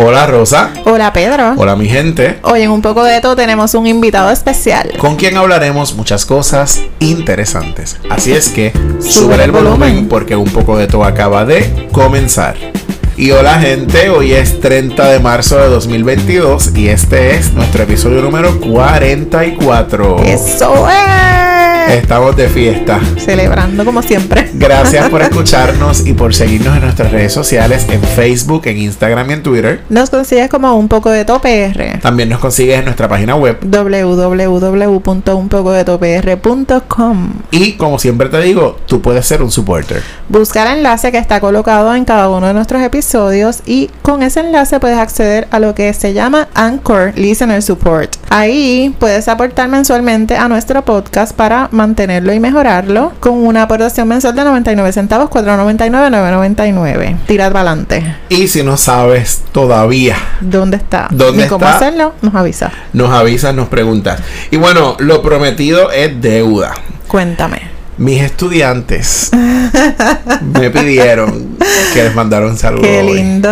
Hola Rosa. Hola Pedro. Hola mi gente. Hoy en un poco de todo tenemos un invitado especial. Con quien hablaremos muchas cosas interesantes. Así es que sube el volumen porque un poco de todo acaba de comenzar. Y hola gente, hoy es 30 de marzo de 2022 y este es nuestro episodio número 44. Eso es. Estamos de fiesta. Celebrando como siempre. Gracias por escucharnos y por seguirnos en nuestras redes sociales, en Facebook, en Instagram y en Twitter. Nos consigues como un poco de topr. También nos consigues en nuestra página web www.unpocodetopr.com. Y como siempre te digo, tú puedes ser un supporter. Busca el enlace que está colocado en cada uno de nuestros episodios y con ese enlace puedes acceder a lo que se llama Anchor Listener Support. Ahí puedes aportar mensualmente a nuestro podcast para mantenerlo y mejorarlo con una aportación mensual de 99 centavos, 4.99, 9.99. Tira para adelante. Y si no sabes todavía ¿Dónde está? ¿Dónde Ni cómo está? hacerlo, nos avisa. nos avisas, nos preguntas. Y bueno, lo prometido es deuda. Cuéntame. Mis estudiantes me pidieron que les mandara un saludo. Qué lindo.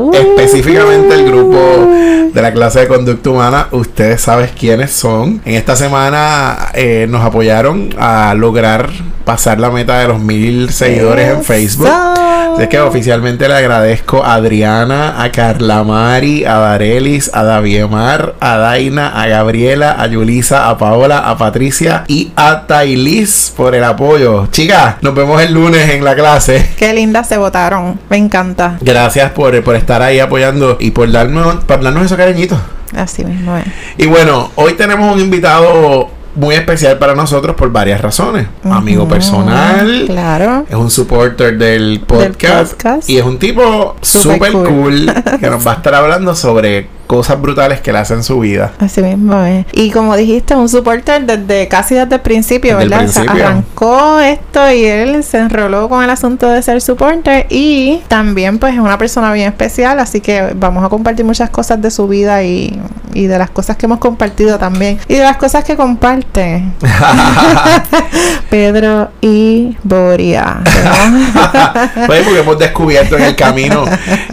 Uh. Específicamente el grupo de la clase de conducta humana, ustedes saben quiénes son. En esta semana eh, nos apoyaron a lograr pasar la meta de los mil seguidores en. Facebook. Así que oficialmente le agradezco a Adriana, a Carla Mari, a Darelis, a Daviemar, a Daina, a Gabriela, a Yulisa, a Paola, a Patricia y a Tailis por el apoyo. Chicas, nos vemos el lunes en la clase. Qué lindas se votaron. Me encanta. Gracias por, por estar ahí apoyando y por darnos, por darnos esos cariñitos. Así mismo es. Y bueno, hoy tenemos un invitado muy especial para nosotros por varias razones. Amigo personal. Claro. Es un supporter del podcast, podcast. y es un tipo cool. cool. que nos va a estar hablando sobre cosas brutales que le hacen en su vida. Así mismo es. Y como dijiste, un supporter desde casi desde el principio, Desde el ¿verdad? O sea, principio. arrancó esto y él se enroló con el asunto de ser supporter y también pues es una persona bien especial, así que vamos a compartir muchas cosas de su vida y, y de las cosas que hemos compartido también y de las cosas que comparte Pedro y Boria. ¿no? Oye, porque hemos descubierto en el camino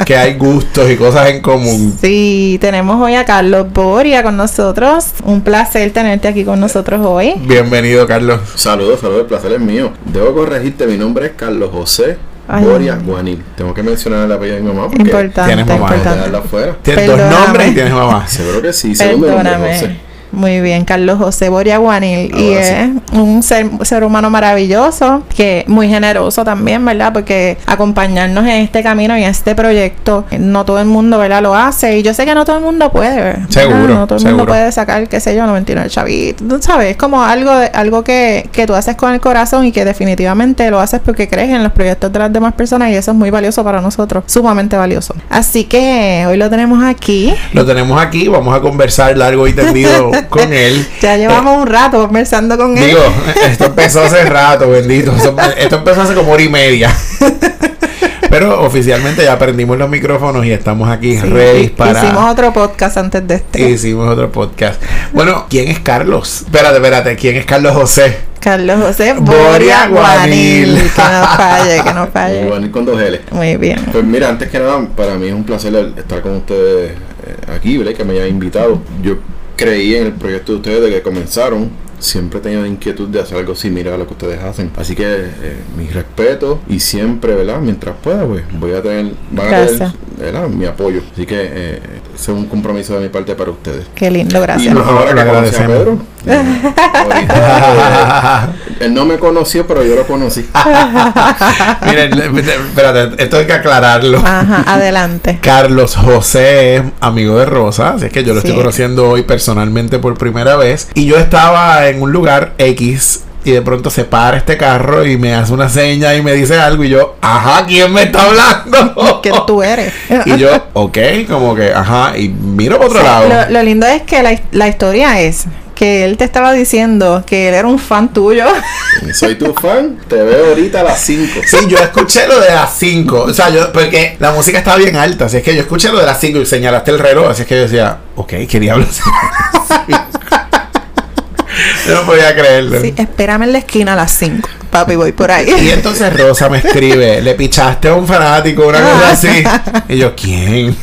que hay gustos y cosas en común. Sí, tenemos hoy a Carlos Boria con nosotros. Un placer tenerte aquí con nosotros hoy. Bienvenido, Carlos. Saludos, saludos, el placer es mío. Debo corregirte, mi nombre es Carlos José Ay. Boria Guanil. Tengo que mencionar el apellido de mi mamá porque Importante, tienes mamá, importante. Tienes dos nombres y tienes mamá. Seguro que sí, segundo nombre José. Muy bien, Carlos José Boria Guanil. y Ahora sí. es un ser, ser humano maravilloso, que muy generoso también, ¿verdad? Porque acompañarnos en este camino y en este proyecto, no todo el mundo, ¿verdad? Lo hace. Y yo sé que no todo el mundo puede, ¿verdad? Seguro, No todo el mundo puede sacar, qué sé yo, 99 chavitos. Tú sabes, es como algo, de- algo que, que tú haces con el corazón y que definitivamente lo haces porque crees en los proyectos de las demás personas y eso es muy valioso para nosotros, sumamente valioso. Así que hoy lo tenemos aquí. Lo tenemos aquí, vamos a conversar largo y tendido con él. Ya llevamos un rato conversando con él. Digo, esto empezó hace rato, bendito. Esto, empezó hace como hora y media. Pero oficialmente ya prendimos los micrófonos y estamos aquí Sí, ready para. Hicimos otro podcast antes de este. Hicimos otro podcast. Bueno, ¿quién es Carlos? Espérate, espérate. ¿Quién es Carlos José? Carlos José Boria. Guanil. Que no falle, que no falle. Guanil con dos L. Muy bien. Pues mira, antes que nada, para mí es un placer estar con ustedes eh, aquí, ¿verdad? Que me hayan invitado. Yo creí en el proyecto de ustedes desde que comenzaron. Siempre he tenido inquietud de hacer algo similar a lo que ustedes hacen. Así que eh, mi respeto y siempre, ¿verdad? Mientras pueda, pues voy a tener, van a tener, ¿verdad? Mi apoyo. Así que eh, es un compromiso de mi parte para ustedes. Qué lindo, Y gracias. más ahora Lo que conocí a agradecemos. Pedro. él no me conoció, pero yo lo conocí. Miren, espérate, esto hay que aclararlo. Ajá, adelante. Carlos José es amigo de Rosa, así es que yo lo Sí. estoy conociendo hoy personalmente por primera vez. Y yo estaba en un lugar X y de pronto se para este carro y me hace una seña y me dice algo y yo, ajá, ¿quién me está hablando? ¿Quién tú eres? Y yo, ok, como que, ajá, y miro para otro O sea, lado. lo, lo lindo es que la, la historia es que él te estaba diciendo que él era un fan tuyo. Soy tu fan, te veo ahorita a las 5. Sí, yo escuché lo de las 5. O sea, yo, porque la música estaba bien alta. Así es que yo escuché lo de las 5 y señalaste el reloj. Así es que yo decía, ok, ¿qué diablos? Yo no podía creerlo. Sí, espérame en la esquina a las 5. Papi, voy por ahí. Y entonces Rosa me escribe, le pichaste a un fanático, una cosa así. Y yo, ¿quién?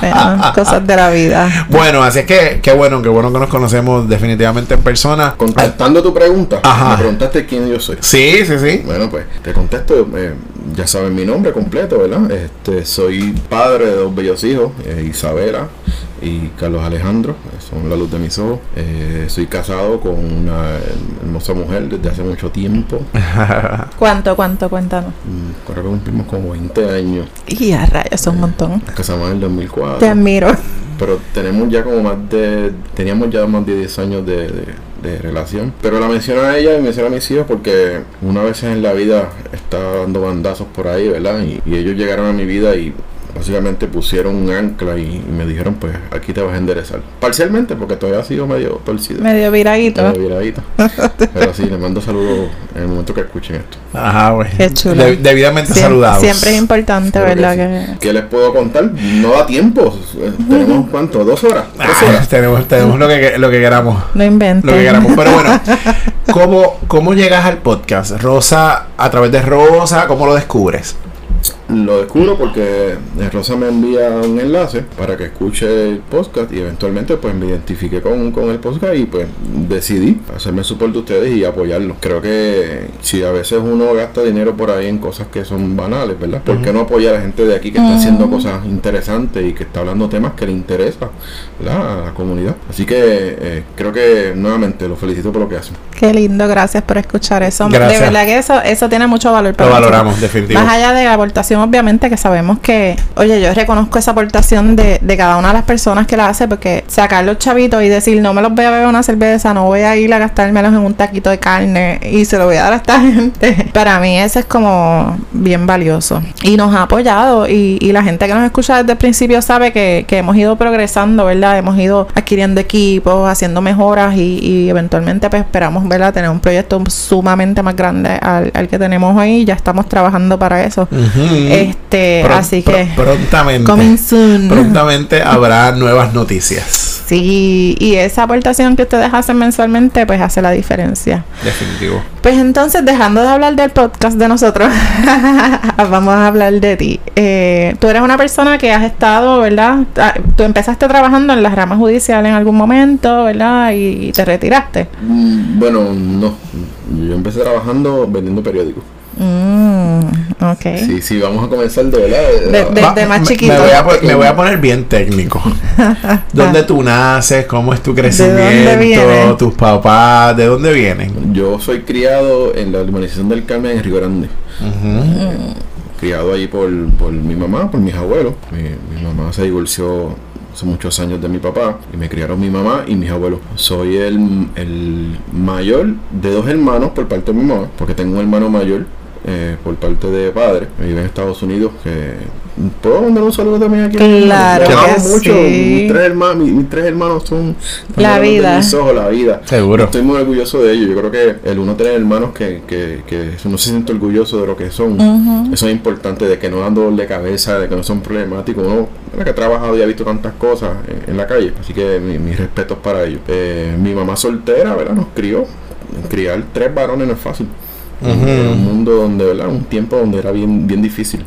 Bueno, cosas de la vida. bueno, así es que, qué bueno, qué bueno que nos conocemos definitivamente en persona. Contestando tu pregunta, Ajá. me preguntaste quién yo soy. Sí, sí, sí. Bueno, pues te contesto, eh, ya saben mi nombre completo, ¿verdad? Este, soy padre de dos bellos hijos, eh, Isabela y Carlos Alejandro, eh, son la luz de mis ojos. Eh, soy casado con una hermosa mujer desde hace mucho tiempo. ¿Cuánto, cuánto? Cuéntanos. Mm, Creo que cumplimos como 20 años. Y a rayos, es un montón. Nos casamos en el 2004. Te admiro. Pero tenemos ya como más de. Teníamos ya más de 10 años de, de- de relación. Pero la menciono a ella y menciono a mis hijos porque una vez en la vida está dando bandazos por ahí, ¿verdad? Y, y ellos llegaron a mi vida y básicamente pusieron un ancla y, y me dijeron, pues aquí te vas a enderezar. Parcialmente, porque todavía ha sido medio torcido. Medio viradito. Medio viradito. Pero sí, les mando saludos en el momento que escuchen esto. Ajá, güey. Qué chulo. De- debidamente Siem- saludados. Siempre es importante, Creo que ¿verdad? sí. Que... ¿Qué les puedo contar? No da tiempo. Eh, Tenemos cuánto? ¿Dos horas? ¿Tres Ah, horas? tenemos tenemos lo, que, lo que queramos. No inventes. Lo que queramos. Pero bueno, ¿cómo, ¿cómo llegas al podcast? Rosa, a través de Rosa, ¿cómo lo descubres? Lo descubro porque Rosa me envía un enlace para que escuche el podcast y eventualmente pues me identifiqué con, con el podcast y pues decidí hacerme support de ustedes y apoyarlos. Creo que si a veces uno gasta dinero por ahí en cosas que son banales, ¿verdad? ¿Por qué no apoyar a gente de aquí que está haciendo cosas interesantes y que está hablando temas que le interesa ¿verdad? a la comunidad? Así que eh, creo que nuevamente los felicito por lo que hacen. Qué lindo, gracias por escuchar eso. Gracias. De verdad que eso, eso tiene mucho valor Lo para nosotros. valoramos, definitivo. Más allá de la aportación, obviamente, que sabemos que, oye, yo reconozco esa aportación de, de cada una de las personas que la hace, porque sacar los chavitos y decir, no me los voy a beber una cerveza, no voy a ir a gastármelos en un taquito de carne y se lo voy a dar a esta gente, para mí eso es como bien valioso. Y nos ha apoyado y, y la gente que nos escucha desde el principio sabe que, que hemos ido progresando, ¿verdad? Hemos ido adquiriendo equipos, haciendo mejoras y, y eventualmente pues esperamos, ¿verdad? Tener un proyecto sumamente más grande al, al que tenemos hoy. Ya estamos trabajando para eso. Este, Pro- así que prontamente. coming soon. Prontamente habrá nuevas noticias. Sí, y esa aportación que ustedes hacen mensualmente, pues hace la diferencia. Definitivo. Pues entonces, dejando de hablar del podcast de nosotros, vamos a hablar de ti. Eh, tú eres una persona que has estado, ¿verdad? Ah, Tú empezaste trabajando en las ramas judiciales en algún momento, ¿verdad? Y, y te retiraste. Mm, Bueno, no. Yo empecé trabajando vendiendo periódicos. Mm, ok. Sí, sí, vamos a comenzar de verdad. de- De- más me- chiquito. Me voy, a, po- me voy a poner bien técnico. ¿Dónde tú naces? ¿Cómo es tu dónde crecimiento? ¿Tus papás? ¿De dónde vienen? Yo soy criado en la urbanización del Carmen en Río Grande. Ujú. Criado ahí por, por mi mamá, por mis abuelos. Mi, mi mamá se divorció hace muchos años de mi papá y me criaron mi mamá y mis abuelos. Soy el, el mayor de dos hermanos por parte de mi mamá, porque tengo un hermano mayor eh, por parte de padre, que vive en Estados Unidos, que puedo mandar un saludo también aquí. Claro Los amo que mucho. sí. Mis tres hermanos, mis, mis tres hermanos son La vida. mis ojos, la vida. Seguro. Estoy muy orgulloso de ellos. Yo creo que el uno tener hermanos que, que, que uno se siente orgulloso de lo que son. Eso es importante, de que no dan dolor de cabeza, de que no son problemáticos. Uno que ha trabajado y ha visto tantas cosas en, en la calle. Así que mi- mis respetos para ellos. Eh, mi mamá soltera, ¿verdad? Nos crió. Criar tres varones no es fácil. En un mundo donde, ¿verdad? Un tiempo donde era bien, bien difícil.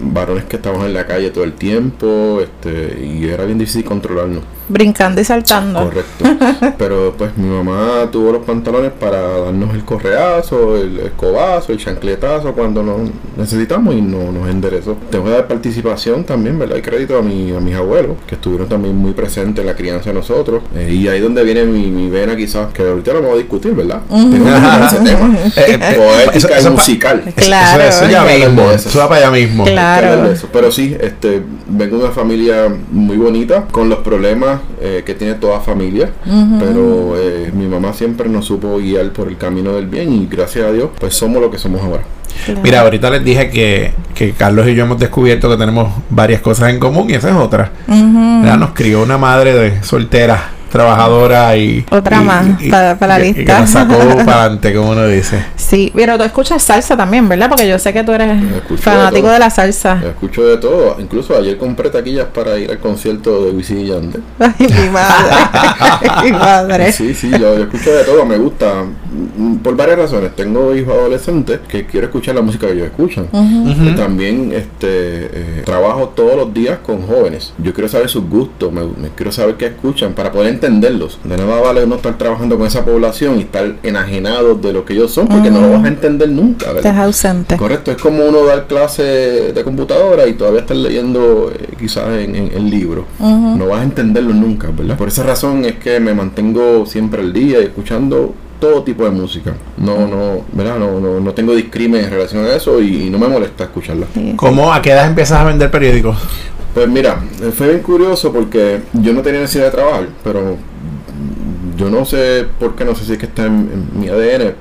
Varones que estaban en la calle todo el tiempo, este, y era bien difícil controlarnos. Brincando y saltando. Correcto. Pero pues mi mamá tuvo los pantalones para darnos el correazo, el escobazo, el chancletazo cuando nos necesitamos y no, nos enderezó. Tengo que dar participación también, ¿verdad? Y crédito a, mi, a mis abuelos, que estuvieron también muy presentes en la crianza de nosotros. Eh, y ahí donde viene mi, mi vena quizás, que ahorita lo vamos a discutir, ¿verdad? Tengo que tocar ese tema. Eh, eh, Poética eso- y pa- musical. Claro, Eso, eso ya mismo. eso. Eso va para allá mismo. Claro. Pero sí, este, vengo de una familia muy bonita, con los problemas eh, que tiene toda familia. Pero eh, mi mamá siempre nos supo guiar por el camino del bien y gracias a Dios, pues somos lo que somos ahora. Claro. Mira, ahorita les dije que, que Carlos y yo hemos descubierto que tenemos varias cosas en común y esa es otra. ¿Verdad? Nos crió una madre de soltera trabajadora y. Otra y- más y- para- para la y- y que lista. nos sacó para adelante, como uno dice. Sí, pero tú escuchas salsa también, ¿verdad? Porque yo sé que tú eres fanático de la salsa. Escucho de todo. Incluso ayer compré taquillas para ir al concierto de Wisin y Yandel. Ay, mi madre. mi madre. Sí, sí, yo, yo escucho de todo, me gusta. mm, Por varias razones. Tengo hijos adolescentes que quiero escuchar la música que ellos escuchan. Y También este, eh, trabajo todos los días con jóvenes. Yo quiero saber sus gustos, me, me quiero saber qué escuchan para poder entenderlos. De nada vale uno estar trabajando con esa población y estar enajenado de lo que ellos son, porque no lo vas a entender nunca. ¿verdad? Estás ausente. Correcto, es como uno dar clase de computadora y todavía estar leyendo eh, quizás en, en, en libro. No vas a entenderlo nunca, ¿verdad? Por esa razón es que me mantengo siempre al día y escuchando todo tipo de música. No, no, ¿verdad? No, no, no tengo discrimen en relación a eso y, y no me molesta escucharla. Sí. ¿Cómo a qué edad empiezas a vender periódicos? Pues mira, fue bien curioso porque yo no tenía necesidad de trabajar, pero yo no sé por qué, no sé si es que está en, en mi ADN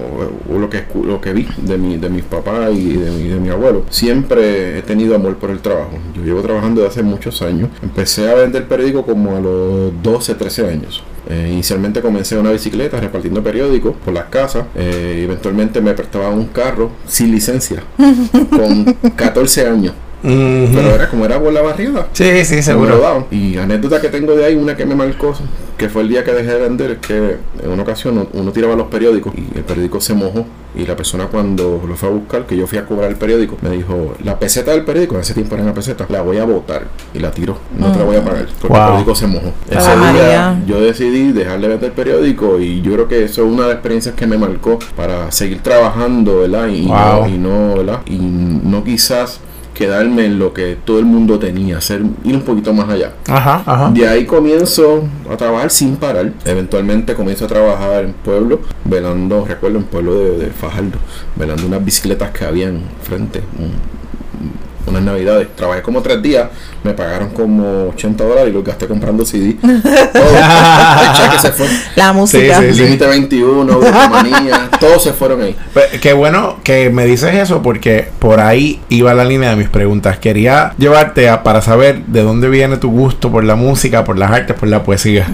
o, o lo que lo que vi de mi, de mis papás y de mi, de mi abuelo. Siempre he tenido amor por el trabajo. Yo llevo trabajando desde hace muchos años. Empecé a vender periódicos como a los 12, 13 años. Eh, inicialmente comencé en una bicicleta repartiendo periódicos por las casas. Eh, eventualmente me prestaban un carro sin licencia con 14 años. Pero era como era por la barriada. Sí, sí, seguro. Y anécdota que tengo de ahí, una que me marcó, que fue el día que dejé de vender, es que en una ocasión uno- tiraba los periódicos y el periódico se mojó. Y la persona cuando lo fue a buscar, que yo fui a cobrar el periódico, me dijo, la peseta del periódico, en ese tiempo era una peseta, la voy a botar. Y la tiró, no te la voy a pagar, porque Wow. el periódico se mojó. Ese día yo decidí dejar de vender el periódico y yo creo que eso es una de las experiencias que me marcó para seguir trabajando, ¿verdad? Y, Wow. no, y no, ¿verdad? Y no quizás quedarme en lo que todo el mundo tenía, hacer, ir un poquito más allá. Ajá, ajá. De ahí comienzo a trabajar sin parar. Eventualmente comienzo a trabajar en pueblo, velando, recuerdo, en pueblo de, de Fajardo, velando unas bicicletas que habían frente. un- unas navidades, trabajé como tres días, me pagaron como 80 dólares y los gasté comprando CD. Todo, el cheque se fue. La música. Sí, sí, sí. Límite 21, Manía, todos se fueron ahí. Pues, qué bueno que me dices eso porque por ahí iba la línea de mis preguntas. Quería llevarte a, para saber de dónde viene tu gusto por la música, por las artes, por la poesía.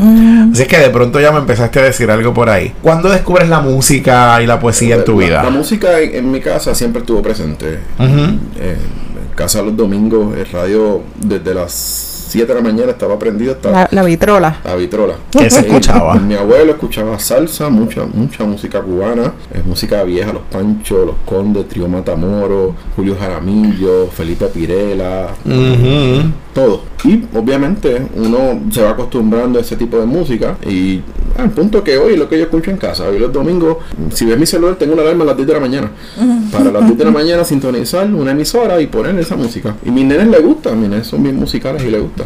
Así es que de pronto ya me empezaste a decir algo por ahí. ¿Cuándo descubres la música y la poesía en tu La- vida? La, música en, en mi casa siempre estuvo presente. Ujú. Eh, en casa los domingos, el radio desde las 7 de la mañana estaba prendido hasta La, la vitrola. la vitrola. ¿Qué se escuchaba? Mi abuelo escuchaba salsa, mucha mucha música cubana, eh, música vieja, Los Panchos, Los Condes, Trío Matamoros, Julio Jaramillo, Felipe Pirela, todo. Y obviamente uno se va acostumbrando a ese tipo de música y al punto que hoy lo que yo escucho en casa, hoy los domingos, si ves mi celular tengo una alarma a las 10 de la mañana. Para las 10 de la mañana sintonizar una emisora y poner esa música. Y mis nenes les gusta, mis nenes son bien musicales y les gusta.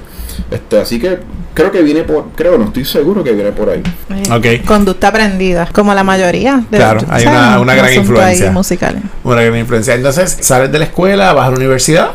Este, así que creo que viene por, creo, no estoy seguro que viene por ahí. Eh, Ok. Conducta aprendida, como la mayoría. De, Claro, hay una- una gran influencia. musical. Una gran influencia. Entonces, sales de la escuela, vas a la universidad.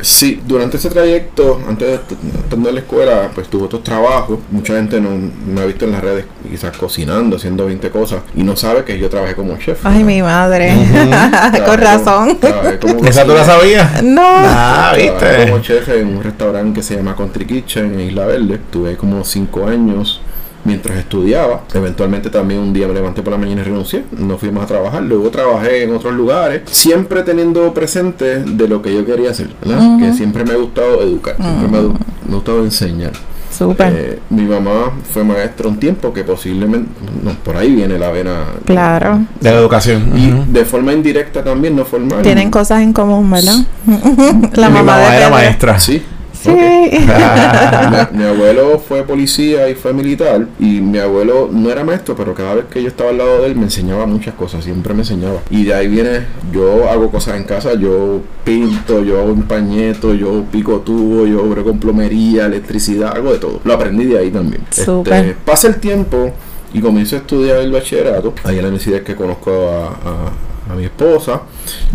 Sí, durante ese trayecto, antes de est- estando en la escuela, pues tuve otros trabajos. Mucha gente no me ha visto en las redes quizás cocinando, haciendo 20 cosas y no sabe que yo trabajé como chef. Ay, ¿no? mi madre. Con razón. como ¿Esa tú la sabías? No. Ah, viste. como chef en un restaurante que se llama Country Kitchen en Isla Verde. Estuve ahí como 5 años mientras estudiaba. Eventualmente también un día me levanté por la mañana y renuncié. No fui más a trabajar. Luego trabajé en otros lugares. Siempre teniendo presente de lo que yo quería hacer. ¿verdad? Que siempre me ha gustado educar. Siempre me, ha, me ha gustado enseñar. Súper. Eh, mi mamá fue maestra un tiempo que posiblemente... No, por ahí viene la vena. claro. De la educación. Y de forma indirecta también, no formal. Tienen cosas en común, ¿verdad? la Mi mamá, de era maestra. Sí. Sí. mi, mi abuelo fue policía y fue militar y mi abuelo no era maestro, pero cada vez que yo estaba al lado de él me enseñaba muchas cosas, siempre me enseñaba. Y de ahí viene, yo hago cosas en casa, yo pinto, yo hago empañeto, yo pico tubo, yo obro con plomería, electricidad, algo de todo. Lo aprendí de ahí también. Súper. Este, pasa el tiempo y comienzo a estudiar el bachillerato. Ahí en la universidad es que conozco a, a- a mi esposa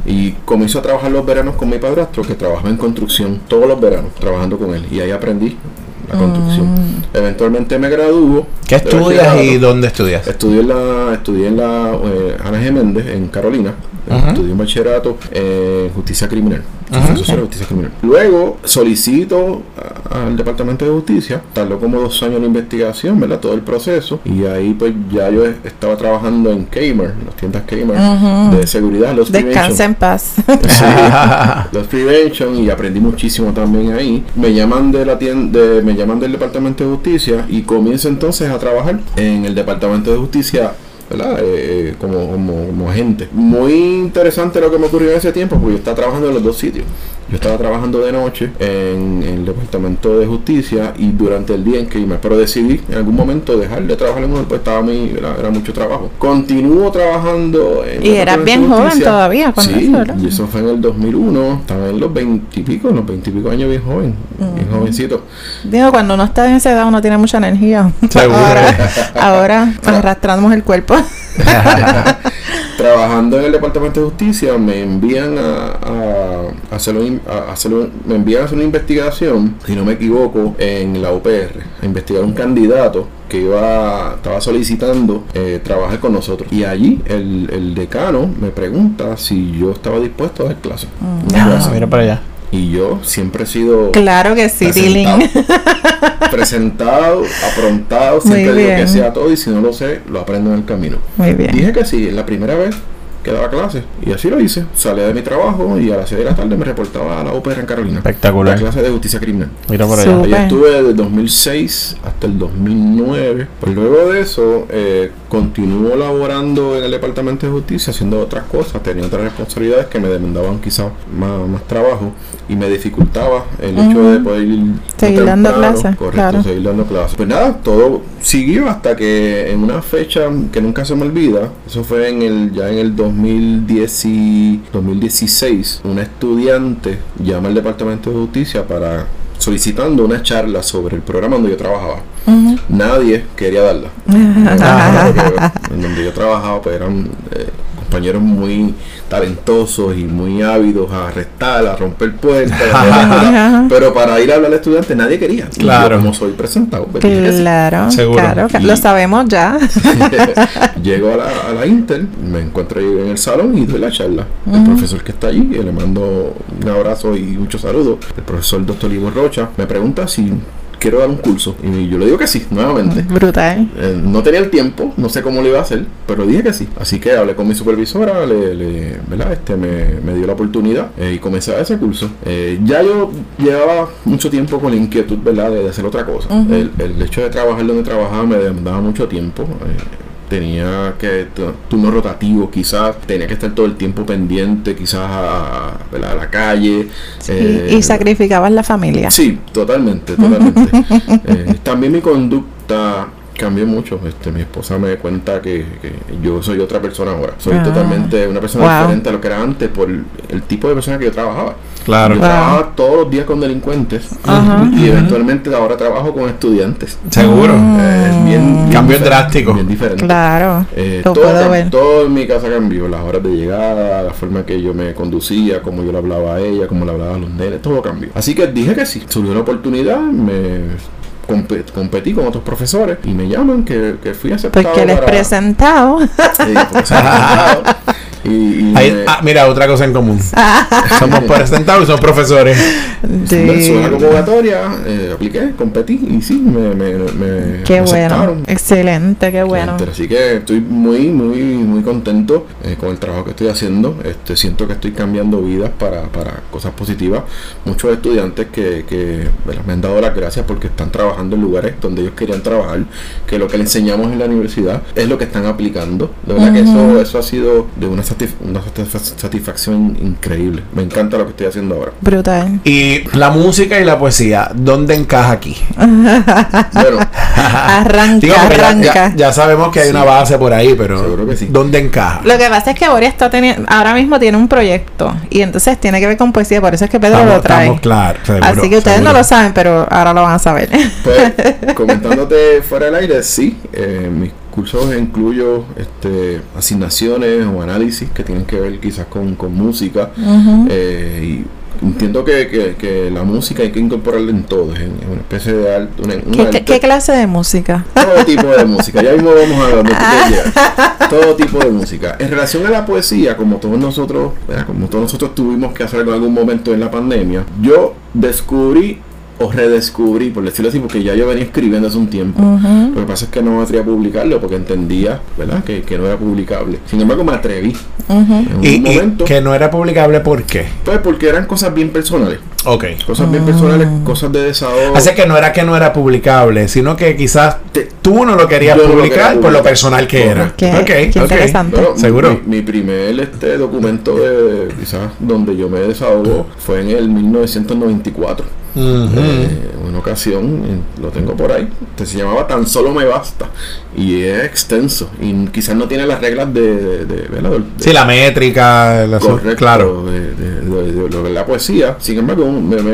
y comienzo a trabajar los veranos con mi padrastro que trabajaba en construcción todos los veranos trabajando con él y ahí aprendí la construcción. Eventualmente me graduó. ¿Qué estudias y dónde estudias? Estudié en la, estudié en la eh, Ana G. Méndez en Carolina. Ajá. Estudié un bachillerato en justicia criminal. Justicia. Luego solicito al Departamento de Justicia. Tardó como dos años la investigación, ¿verdad? Todo el proceso. Y ahí pues ya yo estaba trabajando en Kmart, las tiendas Kmart de seguridad, los Descansa en paz. Sí, los Prevention y aprendí muchísimo también ahí. Me llaman de la tienda, de- me llaman del Departamento de Justicia y comienzo entonces a trabajar en el Departamento de Justicia. Eh, eh, como, como, agente. Muy interesante lo que me ocurrió en ese tiempo, porque yo estaba trabajando en los dos sitios. Yo estaba trabajando de noche en, en el Departamento de Justicia y durante el día en Kmart, pero decidí en algún momento dejar de trabajar en uno, pues estaba muy, era, era mucho trabajo. Continúo trabajando en Y eras bien joven todavía cuando Sí, eso, y eso fue en el 2001, estaba en los 20 y pico, en los 20 y pico años bien joven, bien jovencito. Digo, cuando uno está en esa edad uno tiene mucha energía. Seguro. Ahora, ahora arrastramos el cuerpo. Trabajando en el Departamento de Justicia me envían a, a, hacer un- a hacer un- me envían a hacer una investigación, si no me equivoco, en la UPR, a investigar un candidato que iba estaba solicitando eh, trabajar con nosotros. Y allí el, el decano me pregunta si yo estaba dispuesto a dar clases. Una Ah, clase. mira para allá. Y yo siempre he sido Claro que sí, Tilín. presentado, aprontado, siempre digo que sea todo y si no lo sé, lo aprendo en el camino. Muy bien. Dije que sí, la primera vez que daba clase. Y así lo hice. Salí de mi trabajo y a las 6 de la tarde me reportaba a la UPR en Carolina. Espectacular. La clase de justicia criminal. Mira por allá. Estuve desde 2006 hasta el 2009. Pues luego de eso, eh, continuó laborando en el Departamento de Justicia, haciendo otras cosas. Tenía otras responsabilidades que me demandaban quizás más, más trabajo y me dificultaba el hecho de poder ir Seguir dando clases, Correcto, claro. seguir dando clases. Pues nada, todo siguió hasta que en una fecha que nunca se me olvida, eso fue en el ya en el 2010 y 2016, una estudiante llama al Departamento de Justicia para solicitando una charla sobre el programa donde yo trabajaba. Nadie quería darla. En donde yo trabajaba pues eran eh, compañeros muy talentosos y muy ávidos a arrestar, a romper puertas, pero para ir a hablar al estudiante nadie quería. Y yo, Claro. como soy presentado, pues. Claro, Seguro. claro, Y- lo sabemos ya. Llego a la, a la Intel, me encuentro ahí en el salón y doy la charla. El profesor que está allí, y le mando un abrazo y muchos saludos. El profesor Dr. Ivo Rocha me pregunta si quiero dar un curso. Y yo le digo que sí, nuevamente. Brutal. Eh, no tenía el tiempo, no sé cómo lo iba a hacer, pero dije que sí. Así que hablé con mi supervisora, le, le- ¿verdad? Este, me, me dio la oportunidad eh, y comencé a ese curso. Eh, ya yo llevaba mucho tiempo con la inquietud ¿verdad? de, de hacer otra cosa. El, el hecho de trabajar donde trabajaba me demandaba mucho tiempo. Tenía que tu- turno rotativo quizás tenía que estar todo el tiempo pendiente quizás a, la calle Sí, eh, y sacrificabas la familia. Sí, totalmente, totalmente. Eh, también mi conducta cambió mucho. Este, mi esposa me cuenta que, que yo soy otra persona ahora. Soy Ah. totalmente una persona Wow. diferente a lo que era antes por el, tipo de persona que yo trabajaba. Claro. Yo Wow. trabajaba todos los días con delincuentes Ajá. y eventualmente ahora trabajo con estudiantes. Seguro. Eh, es bien, bien Cambio drástico. Bien diferente. Claro, Eh, todo, todo en mi casa cambió, las horas de llegada, la forma que yo me conducía, cómo yo le hablaba a ella, cómo le hablaba a los nenes, todo cambió. Así que dije que sí, surgió la oportunidad, me competí con otros profesores y me llaman que, que fui aceptado Porque les para- presentado. Sí, aceptado. Y, y Ahí- me- ah, mira, otra cosa en común. somos presentados y somos profesores. me subí a la de... convocatoria, eh, apliqué, competí y sí, me, me, me- Qué me bueno. aceptaron. Excelente, qué bueno. Así que estoy muy, muy, muy contento eh, con el trabajo que estoy haciendo. Este, siento que estoy cambiando vidas para, para cosas positivas. Muchos estudiantes que, que me han dado las gracias porque están trabajando en lugares donde ellos querían trabajar, que lo que les enseñamos en la universidad es lo que están aplicando. De verdad que Ujú. eso, eso ha sido de una, satisf- una satisfa- satisfacción increíble. Me encanta lo que estoy haciendo ahora. Brutal. Y la música y la poesía, ¿dónde encaja aquí? Bueno, Arranca, Digo, porque ya, arranca. ya- ya sabemos que hay Sí. una base por ahí, pero Seguro que sí. ¿dónde encaja? Lo que pasa es que Boria está teniendo, ahora mismo tiene un proyecto y entonces tiene que ver con poesía, por eso es que Pedro Estamos, lo trae. estamos claros. seguro, Así que ustedes seguro. no lo saben, pero ahora lo van a saber. Pues, comentándote fuera del aire, sí, eh, mis cursos incluyo este, asignaciones o análisis que tienen que ver quizás con, con música. Eh, y entiendo que, que- que la música hay que incorporarla en todo, es una especie de arte, una- ¿Qué, arte, qué- qué clase de música? todo tipo de música. Ya mismo vamos a ver llegar. Todo tipo de música. En relación a la poesía, como todos nosotros, como todos nosotros tuvimos que hacerlo en algún momento en la pandemia, yo descubrí o redescubrí, por decirlo así, porque ya yo venía escribiendo hace un tiempo. Lo que pasa es que no me atreví a publicarlo porque entendía, ¿verdad?, que, que no era publicable. Sin embargo, me atreví. En un Y, y momento, que no era publicable, ¿por qué? pues porque eran cosas bien personales. Ok. Cosas bien personales, cosas de desahogo. Así que no era que no era publicable, sino que quizás Te- tú no lo querías Yo no lo publicar por lo personal que era. Qué- Ok, qué ok. interesante. ¿Seguro? Mi, mi primer este documento de quizás donde yo me desahogo fue en el 1994. Eh, una ocasión, eh, lo tengo por ahí, este se llamaba Tan solo me basta y es extenso y quizás no tiene las reglas de, de, de- ¿verdad? de- Sí, la métrica, la correcto, claro. lo que es la poesía. Sin embargo, me, me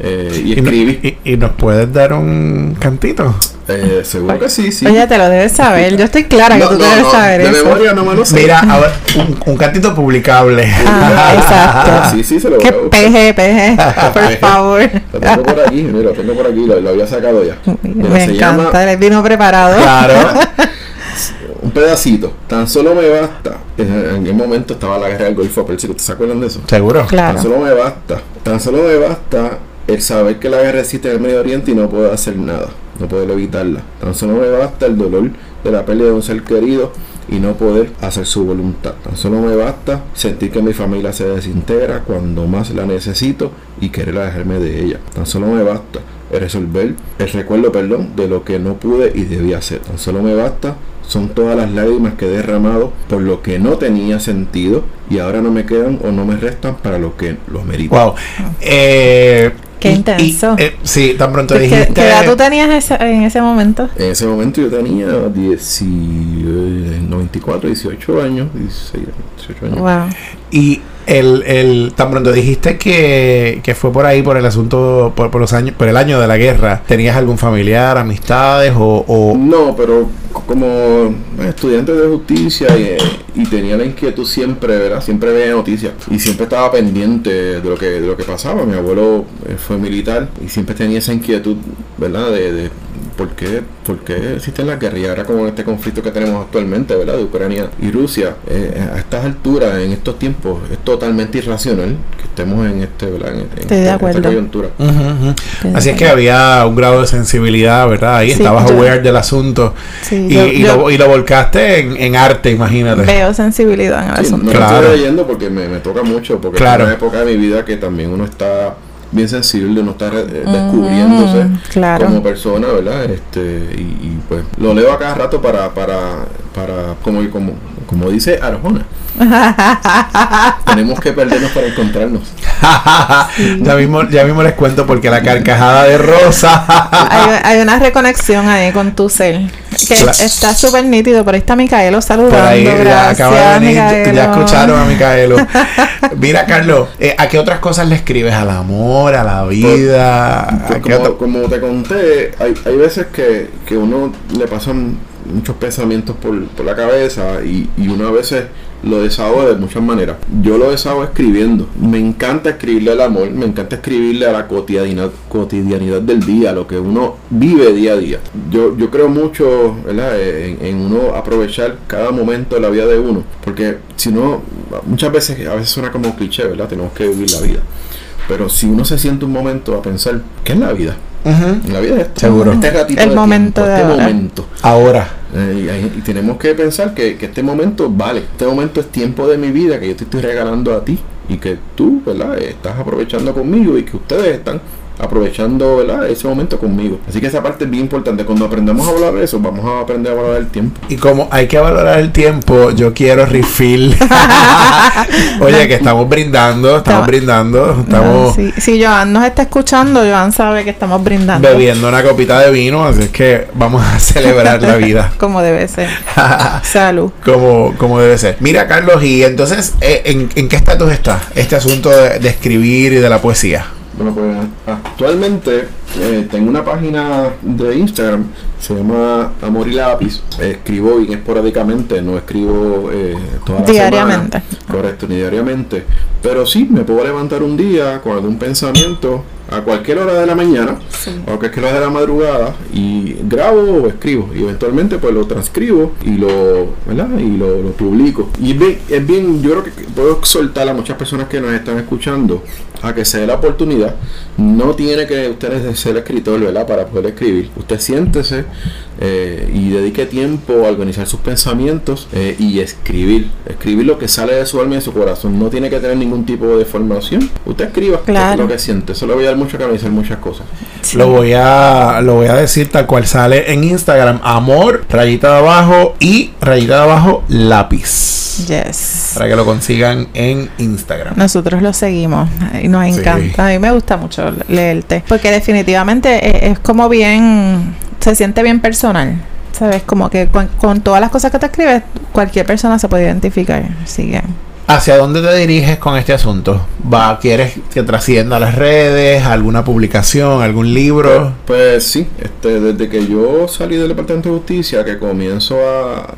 eh, y escribí. y- y nos puedes dar un cantito. Eh, seguro que sí, sí. Oye, te lo debes saber. Yo estoy clara que No, tú no, debes no, saber de eso. memoria no me lo sé. Mira, ahora, un, un cantito publicable. Ah, exacto. Sí, sí, se lo Qué voy a buscar. peje, peje. Por favor. Lo tengo por aquí, mira, lo tengo por aquí, lo, lo había sacado ya. Mira, Me se encanta. llama El vino preparado. Claro. un pedacito. Tan solo me basta. En, aquel momento estaba la guerra del Golfo Pérsico. ¿Te acuerdan de eso? Seguro. Claro. Tan solo me basta. Tan solo me basta el saber que la guerra existe en el Medio Oriente y no puedo hacer nada. No poder evitarla. Tan solo me basta el dolor de la pérdida de un ser querido y no poder hacer su voluntad. Tan solo me basta sentir que mi familia se desintegra cuando más la necesito y querer alejarme de ella. Tan solo me basta el resolver el recuerdo, perdón, de lo que no pude y debía hacer. Tan solo me basta son todas las lágrimas que he derramado por lo que no tenía sentido y ahora no me quedan o no me restan para lo que lo merito. Wow. Eh, Qué y- y, intenso. eh, sí, tan pronto ¿Qué, dijiste. qué edad tú tenías esa- en ese momento? En ese momento yo tenía 10 y, eh, 94, 18 años, 16, 18 años. Wow. Y el, el tan pronto dijiste que, que fue por ahí por el asunto por, los años por el año de la guerra. ¿Tenías algún familiar, amistades o, o- No, pero como estudiante de justicia y, eh, y tenía la inquietud siempre, ¿verdad? Siempre veía noticias y siempre estaba pendiente de lo que de lo que pasaba. Mi abuelo eh, fue militar y siempre tenía esa inquietud, ¿verdad? De, de por qué, por qué existen las guerras y ahora como este conflicto que tenemos actualmente, ¿verdad? De Ucrania y Rusia. eh, a estas alturas, en estos tiempos, es totalmente irracional que estemos en este, ¿verdad? En, en Estoy de esta- acuerdo. esta coyuntura. Así es que había un grado de sensibilidad, ¿verdad? Ahí Sí, estabas yo- aware del asunto Sí, y, yo- y yo lo, y lo volcaste en, en arte, imagínate. veo sensibilidad en el Sí, asunto. no Claro. lo estoy leyendo porque me, me toca mucho, porque Claro. es una época de mi vida que también uno está bien sensible, uno está eh, descubriéndose Mm, claro. como persona, ¿verdad? Este, y, y, pues lo leo a cada rato para, para, para como, como, como dice Arjona, tenemos que perdernos para encontrarnos. ya mismo ya mismo les cuento porque la carcajada de Rosa hay, hay una reconexión ahí con tu ser. Que está súper nítido. Por ahí está Micaelo saludando. Por ahí ya acaba de venir, Micaelo. ya escucharon a Micaelo. Mira, Carlos, eh, ¿a qué otras cosas le escribes? ¿Al amor, a la vida? ¿A Pues como, otro- como te conté, hay, hay veces que, que uno le pasan muchos pensamientos por, por la cabeza y, y uno a veces lo desahoga de muchas maneras. Yo lo desahogo escribiendo. Me encanta escribirle al amor, me encanta escribirle a la cotidianidad, cotidianidad del día, lo que uno vive día a día. Yo, yo creo mucho. En, en uno aprovechar cada momento de la vida de uno, porque si no, muchas veces, a veces suena como cliché, ¿verdad? Tenemos que vivir la vida. Pero si uno se siente un momento a pensar, ¿qué es la vida? Ujú. La vida es esto, Seguro. Este ratito El de momento tiempo, de este ahora. momento. Ahora. Eh, y, y tenemos que pensar que, que este momento vale. Este momento es tiempo de mi vida que yo te estoy regalando a ti. Y que tú, ¿verdad? Estás aprovechando conmigo y que ustedes están aprovechando, ¿verdad? Ese momento conmigo. Así que esa parte es bien importante. Cuando aprendamos a valorar eso, vamos a aprender a valorar el tiempo. Y como hay que valorar el tiempo, yo quiero refill. Oye, que estamos brindando, estamos brindando, estamos Ah, sí. Si Joan nos está escuchando, Joan sabe que estamos brindando. bebiendo una copita de vino, así es que vamos a celebrar la vida. Como debe ser. Salud. como, como debe ser. Mira, Carlos, y entonces, eh, ¿en, en qué estatus está este asunto de, de escribir y de la poesía? Bueno, pues actualmente eh, tengo una página de Instagram, se llama Amor y Lápiz. Escribo bien esporádicamente, no escribo eh, toda la Diariamente. semana. Correcto, ni diariamente. Pero sí, me puedo levantar un día con algún pensamiento a cualquier hora de la mañana o que es que lo hago de la madrugada y grabo o escribo y eventualmente pues lo transcribo y lo, ¿verdad? Y lo, lo publico. Y es bien, es bien, yo creo que puedo soltar a muchas personas que nos están escuchando a que se dé la oportunidad. No tiene que usted ser escritor, ¿verdad? Para poder escribir. Usted siéntese eh, y dedique tiempo a organizar sus pensamientos eh, y escribir. Escribir lo que sale de su alma y de su corazón. No tiene que tener ningún tipo de formación. Usted escriba lo que siente. Eso le voy a dar mucho que analizar muchas cosas. Lo voy a lo voy a decir tal cual sale en Instagram. Amor, rayita de abajo y rayita de abajo lápiz. Yes. Para que lo consigan en Instagram. Nosotros lo seguimos y nos encanta. A mí me gusta mucho leerte. Porque definitivamente es como bien se siente bien personal. ¿Sabes? Como que con, todas las cosas que te escribes, cualquier persona se puede identificar. Así que. ¿Hacia dónde te diriges con este asunto? ¿Va, ¿Quieres que trascienda las redes? ¿Alguna publicación? ¿Algún libro? Pues, pues, sí, este, desde que yo salí del Departamento de Justicia, que comienzo a,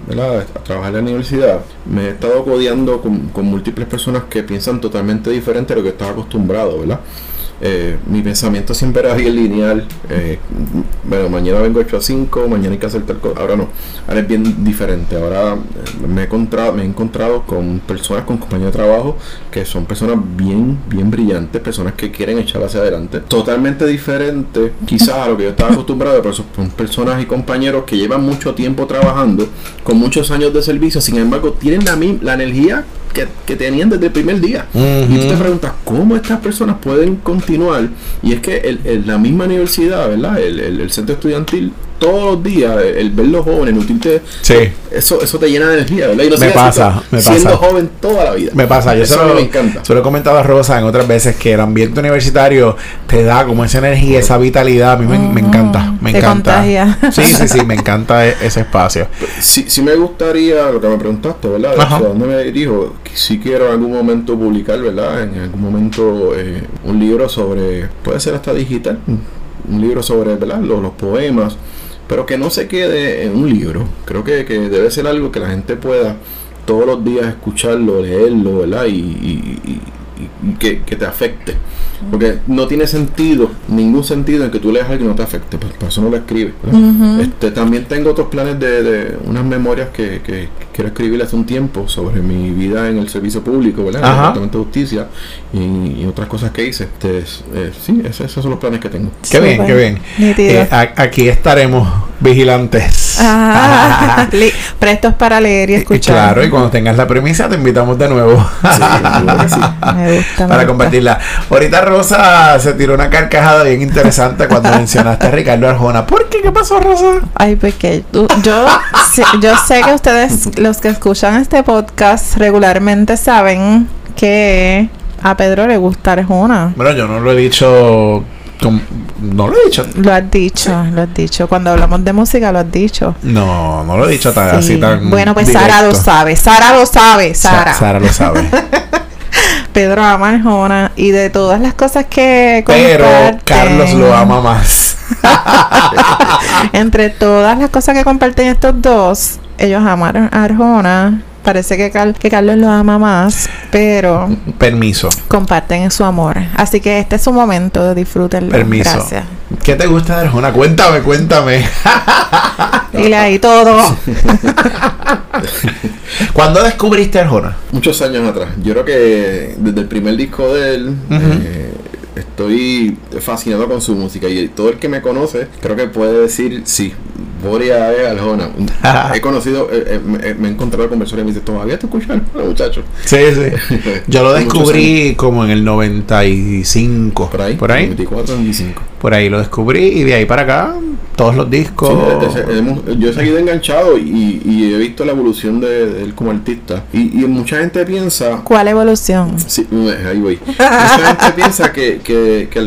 trabajar en la universidad, me he estado codeando con, con múltiples personas que piensan totalmente diferente a lo que estaba acostumbrado, ¿verdad? Eh, mi pensamiento siempre era bien lineal. Eh, bueno, mañana vengo 8 a 5, mañana hay que hacer tal cosa. Ahora no, ahora es bien diferente. Ahora eh, me he encontrado, me he encontrado con personas, con compañeros de trabajo, que son personas bien, bien brillantes, personas que quieren echar hacia adelante. Totalmente diferente, quizás a lo que yo estaba acostumbrado, pero son personas y compañeros que llevan mucho tiempo trabajando, con muchos años de servicio, sin embargo, tienen la, la energía que, tenían desde el primer día. Y tú te preguntas, ¿cómo estas personas pueden continuar? Y es que el, la misma universidad, ¿verdad? El, el, centro estudiantil todos los días, el ver los jóvenes, nutrirte, sí. eso, eso te llena de energía, ¿verdad? Y no me pasa, me pasa. Siendo joven toda la vida. Me pasa, yo eso me encanta. Se lo he comentado a Rosa en otras veces que el ambiente universitario te da como esa energía, esa vitalidad. A mí me, encanta, me encanta. Sí, sí, sí, me encanta e, ese espacio. Sí, sí me gustaría, lo que me preguntaste, ¿verdad? ¿A dónde me dirijo? Si quiero en algún momento publicar, ¿verdad? En algún momento eh, un libro sobre, puede ser hasta digital, un libro sobre, ¿verdad? Los, los poemas pero que no se quede en un libro. Creo que, debe ser algo que la gente pueda todos los días escucharlo, leerlo, ¿verdad? Y, que, te afecte. Porque no tiene sentido, ningún sentido en que tú leas algo que no te afecte, pues por eso no lo escribes. este, también tengo otros planes de, unas memorias que, quiero escribir hace un tiempo sobre mi vida en el servicio público, ¿verdad? En el Departamento de Justicia y, otras cosas que hice. Este, eh, sí, esos, son los planes que tengo. Qué bien, qué bien. Eh, aquí estaremos vigilantes. Ah, prestos para leer y escuchar. Claro, y cuando tengas la premisa te invitamos de nuevo. Me gusta, para compartirla. Ahorita Rosa se tiró una carcajada bien interesante cuando mencionaste a Ricardo Arjona. ¿Por qué? ¿Qué pasó, Rosa? Ay, porque yo, yo sé que ustedes, los que escuchan este podcast regularmente, saben que a Pedro le gusta Arjona. Bueno, yo no lo he dicho no lo he dicho. Lo has dicho, lo has dicho. Cuando hablamos de música lo has dicho. No, no lo he dicho tan así tan. Bueno, pues Sara lo sabe. Sara lo sabe. Sara. Sara lo sabe. Pedro ama Arjona y de todas las cosas que Pero Carlos lo ama más. Entre todas las cosas que comparten estos dos, ellos aman a Arjona parece que, que Carlos lo ama más, pero... Permiso. Comparten su amor. Así que este es su momento, disfrútenlo. Permiso. Gracias. ¿Qué te gusta de Arjona? Cuéntame, cuéntame. Dile ahí todo. ¿Cuándo descubriste Arjona? Muchos años atrás. Yo creo que desde el primer disco de él... Eh, estoy fascinado con su música y todo el que me conoce creo que puede decir sí, Boria es Arjona. he conocido, eh, eh, me, he encontrado con personas y me dicen, ¿todavía te escuchas muchacho? Sí, sí. Yo lo descubrí como en el 95. Por ahí. Por ahí. 94, 95. Por ahí lo descubrí y de ahí para acá, todos los discos. yo he seguido enganchado y, he visto la evolución de, él como artista. Y, y, mucha gente piensa. ¿Cuál evolución? Sí, ahí voy. mucha gente piensa que, que, que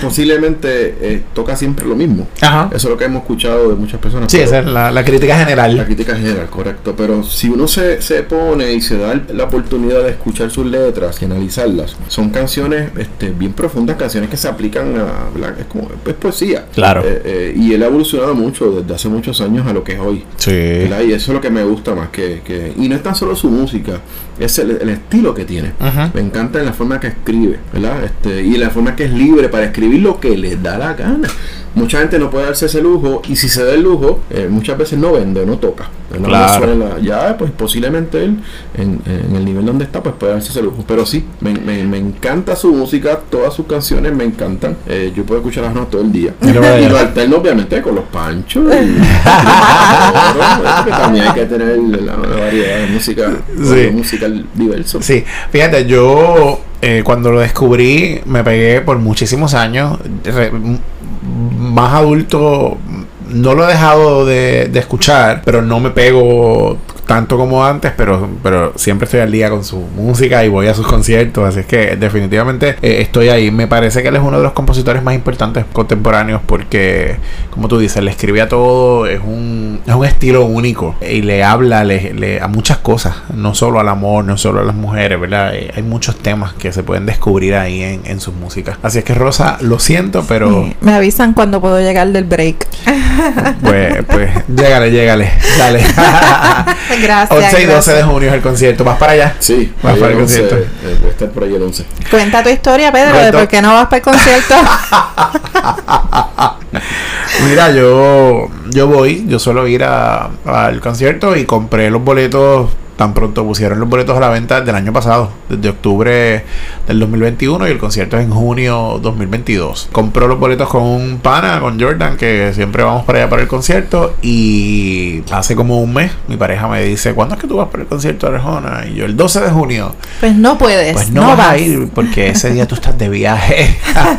posiblemente eh, toca siempre lo mismo. Ajá. Eso es lo que hemos escuchado de muchas personas. Sí, esa es la, crítica general. La crítica general, correcto. Pero si uno se, se pone y se da la oportunidad de escuchar sus letras y analizarlas, son canciones este, bien profundas, canciones que se aplican a. Es como es poesía. Claro. Eh, eh, y él ha evolucionado mucho desde hace muchos años a lo que es hoy. Sí. Y eso es lo que me gusta más. que, que Y no es tan solo su música es el, el estilo que tiene. Me encanta la forma que escribe, ¿verdad? Este, y la forma que es libre para escribir lo que le da la gana. Mucha gente no puede darse ese lujo y si se da el lujo, eh, muchas veces no vende, no toca. Claro. No la- ya, pues posiblemente él, en, en el nivel donde está, pues puede darse ese lujo. Pero sí, me, me- me encanta su música, todas sus canciones me encantan. Eh, yo puedo escuchar las todo el día. Y lo alterno obviamente con los panchos. y- también hay que tener la, la variedad de música, Sí. de diverso. Sí, fíjate, yo eh, cuando lo descubrí me pegué por muchísimos años. Más adulto, no lo he dejado de, de escuchar, pero no me pego tanto como antes, pero, pero siempre estoy al día con su música y voy a sus conciertos, así es que definitivamente eh, estoy ahí. Me parece que él es uno de los compositores más importantes contemporáneos porque, como tú dices, le escribe a todo, es un, es un estilo único y le habla le, le- a muchas cosas, no solo al amor, no solo a las mujeres, ¿verdad? Eh, hay muchos temas que se pueden descubrir ahí en, en sus músicas. Así es que Rosa, lo siento, pero Sí, Me avisan cuando puedo llegar del break. pues, pues, llégale, llégale, dale. Gracias. 11 y 12 gracias. de junio es el concierto. ¿Vas para allá? Sí, Vas para el el 11, concierto. eh, voy a estar por ahí el 11. Cuenta tu historia, Pedro, de por qué no vas para el concierto. Mira, yo, yo voy, yo suelo ir a- al concierto y compré los boletos tan pronto pusieron los boletos a la venta del año pasado, desde octubre del 2021 y el concierto es en junio 2022. Compró los boletos con un pana, con Jordan, que siempre vamos para allá para el concierto y hace como un mes mi pareja me dice, ¿cuándo es que tú vas para el concierto de Arjona? Y yo, el 12 de junio. Pues no puedes. Pues no, no, vas vas. a ir porque ese día tú estás de viaje.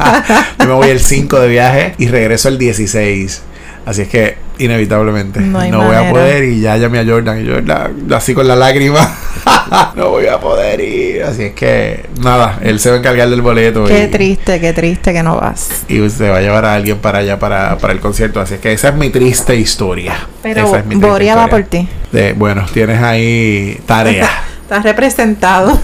Yo me voy el 5 de viaje y regreso el 16. Así es que inevitablemente No voy a poder y ya llamé a Jordan y Jordan así con la lágrima. no voy a poder ir. Así es que nada, él se va a encargar del boleto Qué y, triste, qué triste que no vas. y se va a llevar a alguien para allá para, para el concierto. Así es que esa es mi triste historia. Pero Esa es mi triste Boria va por ti. De- bueno, tienes ahí tarea. Estás representado.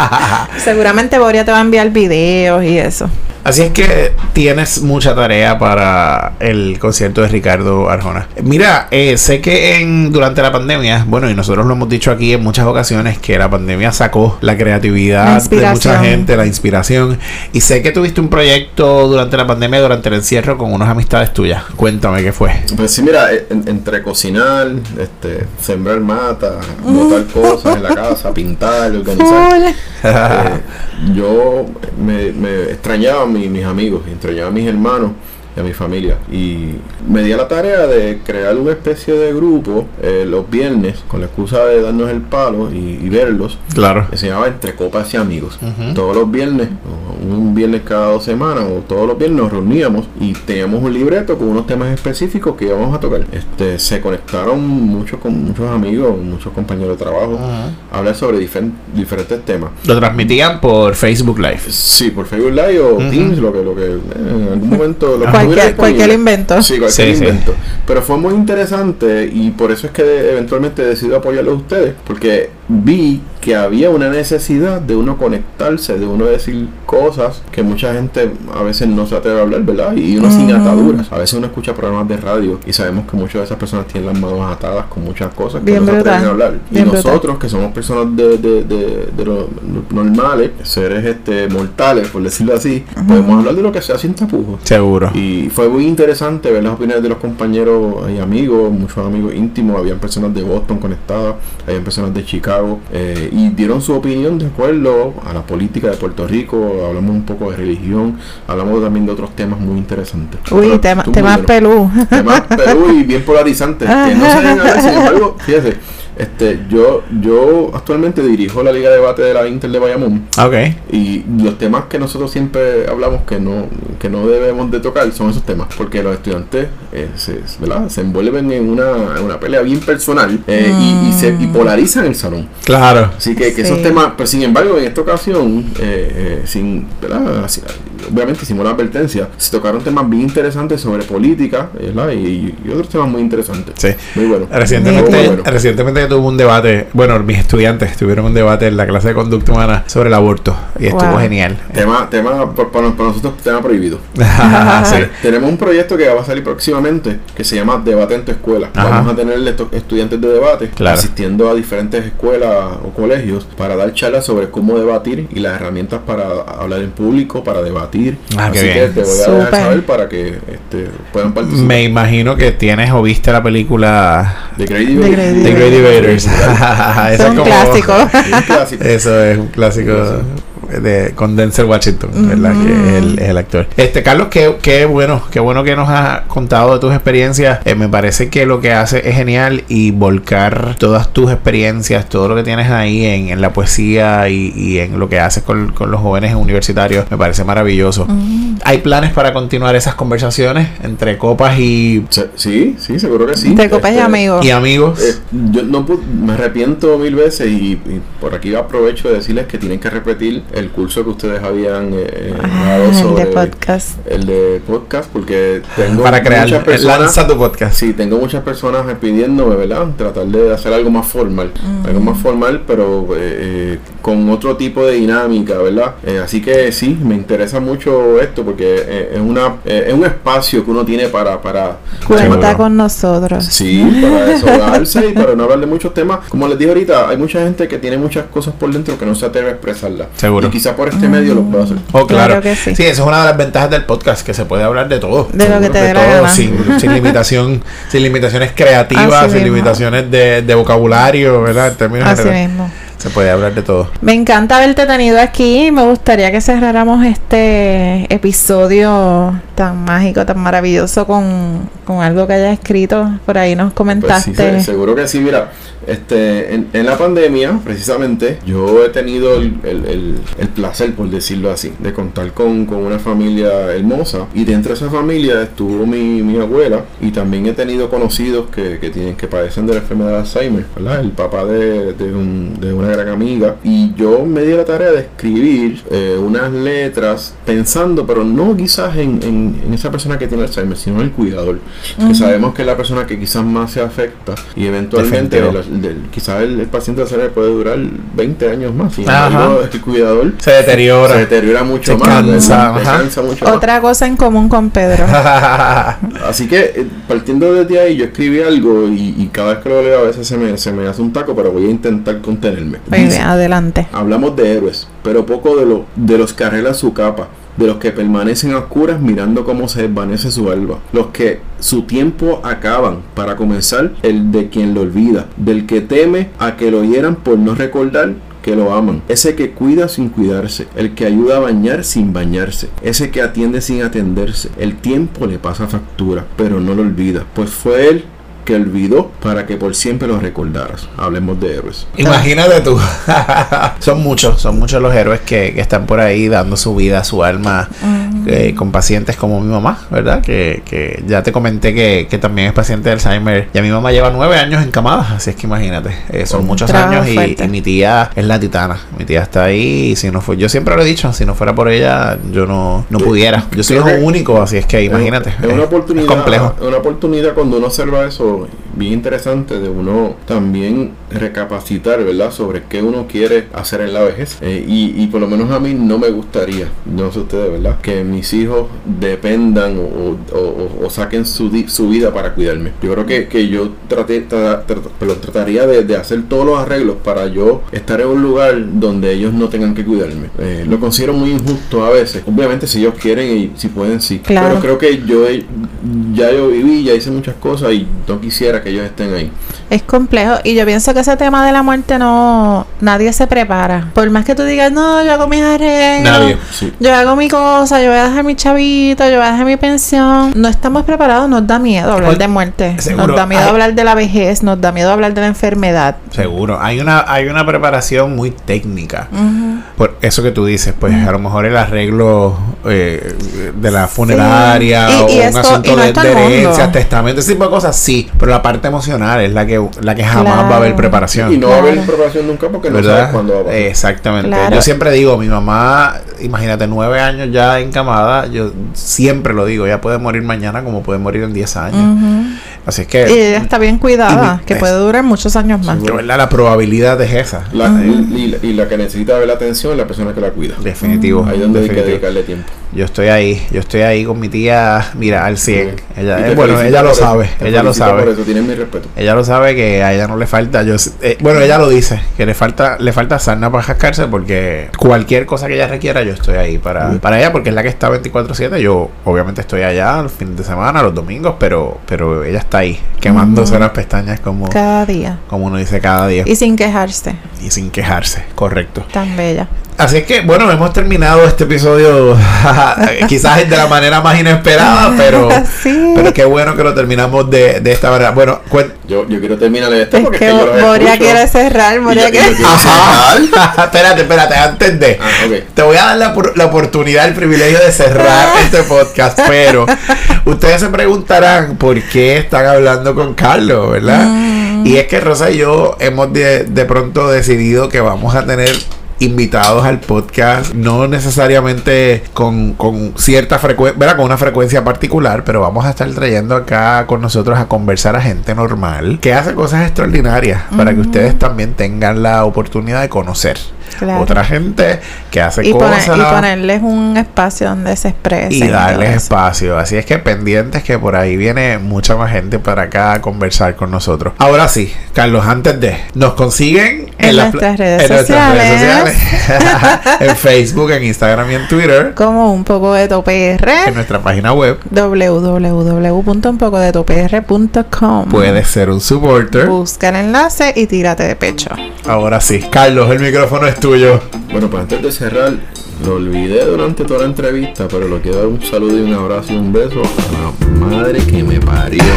Seguramente Boria te va a enviar videos y eso. Así es que tienes mucha tarea para el concierto de Ricardo Arjona. Mira, eh, sé que en durante la pandemia, bueno, y nosotros lo hemos dicho aquí en muchas ocasiones, que la pandemia sacó la La creatividad de mucha gente, la inspiración. Y sé que tuviste un proyecto durante la pandemia, durante el encierro, con unas amistades tuyas. Cuéntame qué fue. Pues sí, mira, en- entre cocinar, este, sembrar mata, botar cosas en la casa, pintar, organizar. Eh, yo me, me extrañaba mi- mis amigos, extrañaba a mis hermanos y a mi familia. Y me di a la tarea de crear una especie de grupo eh, los viernes, con la excusa de darnos el palo y, y verlos. claro. que se llamaba Entre Copas y Amigos. Todos los viernes, un viernes cada dos semanas, o todos los viernes nos reuníamos y teníamos un libreto con unos temas específicos que íbamos a tocar. Este, se conectaron muchos con muchos amigos, muchos compañeros de trabajo, a hablar sobre difer- diferentes temas. Lo transmitían por Facebook Live. Sí, por Facebook Live o. Teams, lo que, lo que eh, en algún momento lo que Cualquier, cualquier invento. Sí, cualquier Sí, sí. invento. Pero fue muy interesante y por eso es que eventualmente decidí apoyarlo a ustedes, porque vi que había una necesidad de uno conectarse, de uno decir cosas que mucha gente a veces no se atreve a hablar, ¿verdad? Y uno sin ataduras. A veces uno escucha programas de radio y sabemos que muchas de esas personas tienen las manos atadas con muchas cosas que Bien no se atreven a hablar. Y brutal. nosotros, que somos personas de, de, de, de lo normales, seres este mortales, por decirlo así, podemos hablar de lo que sea sin tapujos. Seguro. Y fue muy interesante ver las opiniones de los compañeros y amigos, muchos amigos íntimos, habían personas de Boston conectadas, habían personas de Chicago, eh, y dieron su opinión de acuerdo a la política de Puerto Rico, hablamos un poco de religión, hablamos también de otros temas muy interesantes. Uy, Pero tema- estuvo temas bueno. pelú. Temas Perú y bien polarizantes, que no se deben hablar, sin embargo, fíjese, este, yo, yo actualmente dirijo la Liga de Debate de la Inter de Bayamón, Ok. y los temas que nosotros siempre hablamos que no, que no debemos de tocar son esos temas, porque los estudiantes eh, se, ¿verdad? se envuelven en una, en una pelea bien personal eh, y, y se y polarizan el salón. Claro. Así que, que Sí. esos temas, pero sin embargo, en esta ocasión, eh, eh, sin, ¿verdad? Obviamente hicimos la advertencia. Se tocaron temas bien interesantes sobre política ¿verdad? Y, y otros temas muy interesantes. Sí. Muy bueno. Recientemente, Muy bueno. recientemente tuve un debate, bueno, mis estudiantes tuvieron un debate en la clase de conducta humana sobre el aborto y estuvo Wow. genial. Tema, tema para, para nosotros, tema prohibido. Sí. Tenemos un proyecto que va a salir próximamente que se llama Debate en tu escuela. Ajá. Vamos a tener estos estudiantes de debate Claro. asistiendo a diferentes escuelas o colegios para dar charlas sobre cómo debatir y las herramientas para hablar en público, para debatir. Ah, qué Así bien. que te voy a dejar Súper. saber para que este, puedan participar. Me imagino que tienes o viste la película The Grady Invaders. Es. Un clásico. Eso es un clásico de con Denzel Washington, ¿verdad? Que es el, el actor. Este Carlos, qué, qué bueno, qué bueno que nos has contado de tus experiencias. Eh, me parece que lo que hace es genial y volcar todas tus experiencias, todo lo que tienes ahí en, en la poesía y, y en lo que haces con, con los jóvenes universitarios, me parece maravilloso. ¿Hay planes para continuar esas conversaciones entre copas y, Sí, sí, seguro que sí. De copas y Este, amigos. y amigos? Eh, yo no pu- me arrepiento mil veces y, y por aquí aprovecho de decirles que tienen que repetir el curso que ustedes habían eh, Ah, dado el sobre de podcast. el de podcast porque tengo para crear, muchas personas lanza tu podcast. sí tengo muchas personas pidiéndome verdad tratar de hacer algo más formal algo más formal pero eh, eh, con otro tipo de dinámica verdad Eh, así que sí me interesa mucho esto porque eh, es una eh, es un espacio que uno tiene para para Cuenta con nosotros. Sí, para desahogarse y para no hablar de muchos temas. Como les dije ahorita, hay mucha gente que tiene muchas cosas por dentro que no se atreve a expresarlas. Seguro. Quizá por este medio lo pueda hacer. Oh, claro. Claro que sí. Sí, esa es una de las ventajas del podcast, que se puede hablar de todo. De lo que te De todo, sin, sin limitación, sin limitaciones creativas, Así sin mismo. limitaciones de, de vocabulario, ¿verdad? En términos Así generales, mismo. se puede hablar de todo. Me encanta haberte tenido aquí. Me gustaría que cerráramos este episodio tan mágico, tan maravilloso con, con algo que hayas escrito. Por ahí nos Pues comentaste. sí, se- seguro que sí. Mira, este, en, en la pandemia, precisamente, yo he tenido el, el- el- el placer, por decirlo así, de contar con, con una familia hermosa. Y dentro de esa familia estuvo mi, mi abuela. Y también he tenido conocidos que, que tienen que padecen de la enfermedad de Alzheimer, ¿verdad? El papá de, de un- de una gran amiga. Y yo me di la tarea de escribir eh, unas letras pensando, pero no quizás en, en- en esa persona que tiene Alzheimer, sino en el cuidador. Que sabemos que es la persona que quizás más se afecta y eventualmente el- el- quizás el, el paciente de Alzheimer puede durar 20 años más. Embargo, el cuidador Se deteriora. se deteriora mucho Se más. cansa, se cansa mucho más. Otra cosa en común con Pedro. Así que eh, partiendo desde ahí yo escribí algo y, y cada vez que lo leo a veces se me, se me hace un taco, pero voy a intentar contenerme. Bien, adelante. Hablamos de héroes, pero poco de, lo, de los que arreglan su capa, de los que permanecen a oscuras mirando cómo se desvanece su alba, los que su tiempo acaban, para comenzar, el de quien lo olvida, del que teme a que lo hieran por no recordar que lo aman, ese que cuida sin cuidarse, el que ayuda a bañar sin bañarse, ese que atiende sin atenderse, el tiempo le pasa factura, pero no lo olvida, pues fue él que olvidó para que por siempre lo recordaras. Hablemos de héroes. Imagínate tú. son muchos, son muchos los héroes que, que están por ahí dando su vida, su alma, eh, con pacientes como mi mamá, ¿verdad? Que, que ya te comenté que, que también es paciente de Alzheimer. Y a mi mamá lleva nueve años encamada, así es que imagínate. eh, son Un muchos años y, mi tía es la titana. Mi tía está ahí y si no fue, yo siempre lo he dicho, si no fuera por ella, yo no, no pudiera. Yo soy hijo único, así es que imagínate. Es, es una oportunidad. Es complejo. es una oportunidad cuando uno observa eso, rolling. Bien interesante, de uno también recapacitar, ¿verdad? Sobre qué uno quiere hacer en la vejez. Eh, y, y por lo menos a mí no me gustaría, no sé ustedes, ¿verdad? Que mis hijos dependan o, o- o- saquen su, di- su vida para cuidarme. Yo creo que, que yo traté, tra- tra- perdón, trataría de, de hacer todos los arreglos para yo estar en un lugar donde ellos no tengan que cuidarme. Eh, lo considero muy injusto a veces. Obviamente si ellos quieren y si pueden, sí. Claro. Pero creo que yo ya yo viví, ya hice muchas cosas y no quisiera que ellos estén ahí. Es complejo y yo pienso que ese tema de la muerte no nadie se prepara. Por más que tú digas, no, yo hago mis arreglos, Nadie. Sí. yo hago mi cosa, yo voy a dejar mi chavito, yo voy a dejar mi pensión. No estamos preparados, nos da miedo hablar de muerte. seguro. Nos da miedo Ay. hablar de la vejez, nos da miedo hablar de la enfermedad. Seguro. Hay una, hay una preparación muy técnica. Por eso que tú dices, pues a lo mejor el arreglo eh, de la funeraria Sí. o Y, un esto, asunto y no de, herencias, testamentos, ese tipo de cosas, sí. Pero la parte emocional es la que, la que jamás Claro. va a haber preparación. Y no va a haber preparación nunca porque no ¿Verdad? sabes cuándo va a pasar. Exactamente. Claro. Yo siempre digo, mi mamá, imagínate, nueve años ya encamada, yo siempre lo digo, ella puede morir mañana como puede morir en 10 años. Así es que, Y ella está bien cuidada, mi- que es- puede durar muchos años más. verdad, la probabilidad es esa. La- y, y la que necesita ver la atención es la persona que la cuida. Definitivo. Ahí es donde hay que dedicarle tiempo. Yo estoy ahí, yo estoy ahí con mi tía, mira, al 100. Ella, eh, bueno, ella lo eso, sabe, ella lo sabe. Por eso tienes mi respeto. Ella lo sabe que a ella no le falta. Yo, eh, bueno, ella lo dice, que le falta le falta sarna para jascarse porque cualquier cosa que ella requiera, yo estoy ahí para, para ella porque es la que está 24/7. Yo obviamente estoy allá los fines de semana, los domingos, pero pero ella está ahí quemándose las pestañas como, Cada día. como uno dice cada día Y sin quejarse. y sin quejarse, correcto. Tan bella. Así es que, bueno, hemos terminado este episodio quizás de la manera más inesperada, pero, Sí. pero qué bueno que lo terminamos de, de esta manera. Bueno, cuen- Yo, yo quiero terminar esto Es porque que es que yo los Moria quiere cerrar, Moria quiere... cerrar. espérate, espérate, antes de. Ah, ok. Te voy a dar la, la oportunidad, el privilegio de cerrar este podcast, pero ustedes se preguntarán por qué están hablando con Carlos, ¿verdad? Y es que Rosa y yo hemos de, de pronto decidido que vamos a tener invitados al podcast, no necesariamente con, con cierta frecuencia. Con una frecuencia particular, pero vamos a estar trayendo acá con nosotros a conversar a gente normal que hace cosas extraordinarias para que ustedes también tengan la oportunidad de conocer Claro. otra gente que hace Y, poner- cosas y ponerles un espacio donde se expresen. y darles espacio. Así es que pendientes que por ahí viene mucha más gente para acá a conversar con nosotros. Ahora sí, Carlos, antes de, nos consiguen En nuestras pla- redes en nuestras redes sociales. en Facebook, en Instagram y en Twitter. Como un poco de En topr. nuestra página web www.unpocodetopr.com puedes ser un supporter. Busca el enlace y tírate de pecho. Ahora sí, Carlos, el micrófono es tuyo. Bueno, pues antes de cerrar, lo olvidé durante toda la entrevista, pero le quiero dar un saludo y un abrazo y un beso a la madre que me parió.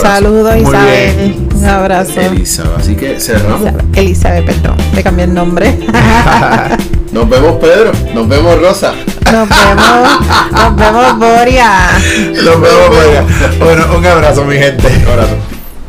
Saludos, Muy Isabel. bien. Un abrazo. Elizabeth. Así que cerramos. Elizabeth, Elizabeth, perdón. Le cambié el nombre. Nos vemos, Pedro. Nos vemos, Rosa. Nos vemos. Nos vemos, Boria. Nos vemos, María. Bueno, un abrazo, mi gente. Un abrazo.